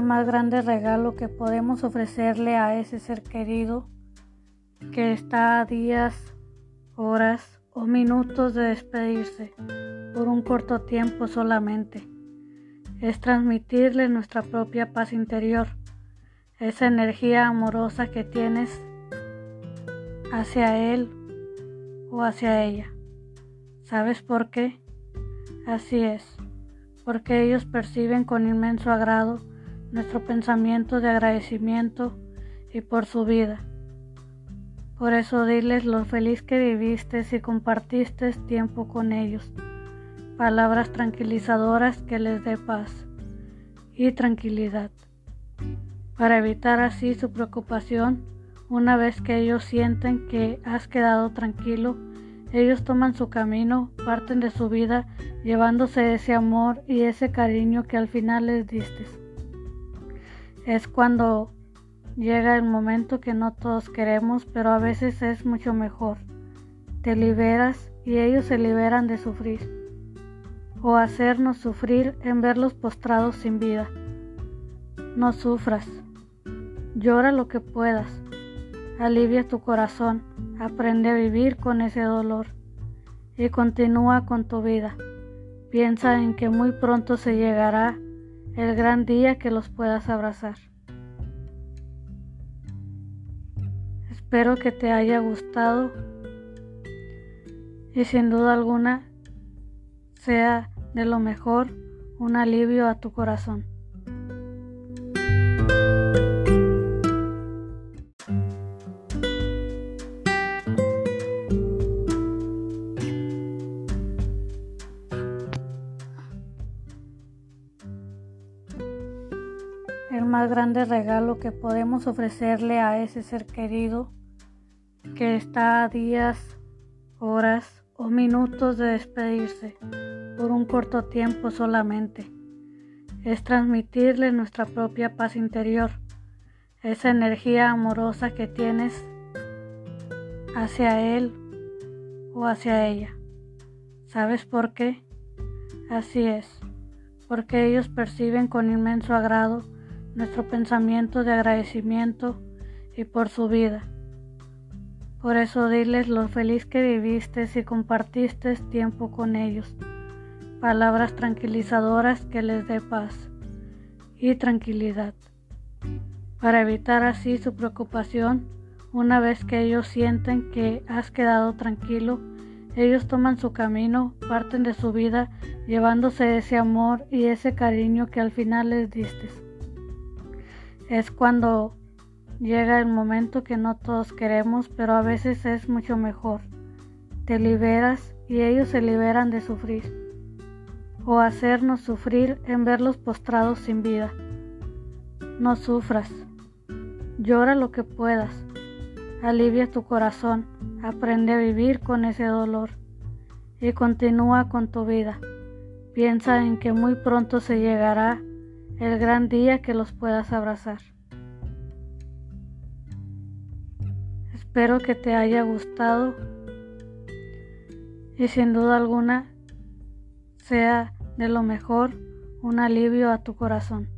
más grande regalo que podemos ofrecerle a ese ser querido que está a días, horas o minutos de despedirse por un corto tiempo solamente. Es transmitirle nuestra propia paz interior, esa energía amorosa que tienes hacia él o hacia ella. ¿Sabes por qué? Así es, porque ellos perciben con inmenso agrado nuestro pensamiento de agradecimiento y por su vida. Por eso diles lo feliz que viviste y compartiste tiempo con ellos. Palabras tranquilizadoras que les dé paz y tranquilidad. Para evitar así su preocupación, una vez que ellos sienten que has quedado tranquilo, ellos toman su camino, parten de su vida, llevándose ese amor y ese cariño que al final les diste es cuando llega el momento que no todos queremos, pero a veces es mucho mejor. Te liberas y ellos se liberan de sufrir, o hacernos sufrir en verlos postrados sin vida. No sufras, llora lo que puedas, alivia tu corazón, aprende a vivir con ese dolor y continúa con tu vida. Piensa en que muy pronto se llegará el gran día que los puedas abrazar. Espero que te haya gustado y sin duda alguna sea de lo mejor un alivio a tu corazón. Más grande regalo que podemos ofrecerle a ese ser querido que está a días, horas o minutos de despedirse por un corto tiempo solamente. Es transmitirle nuestra propia paz interior, esa energía amorosa que tienes hacia él o hacia ella. ¿Sabes por qué? Así es, porque ellos perciben con inmenso agrado nuestro pensamiento de agradecimiento y por su vida. Por eso diles lo feliz que viviste y compartiste tiempo con ellos. Palabras tranquilizadoras que les dé paz y tranquilidad. Para evitar así su preocupación, una vez que ellos sienten que has quedado tranquilo, ellos toman su camino, parten de su vida, llevándose ese amor y ese cariño que al final les diste es cuando llega el momento que no todos queremos, pero a veces es mucho mejor. Te liberas y ellos se liberan de sufrir, o hacernos sufrir en verlos postrados sin vida. No sufras, llora lo que puedas, alivia tu corazón, aprende a vivir con ese dolor y continúa con tu vida. Piensa en que muy pronto se llegará el gran día que los puedas abrazar. Espero que te haya gustado y sin duda alguna sea de lo mejor un alivio a tu corazón.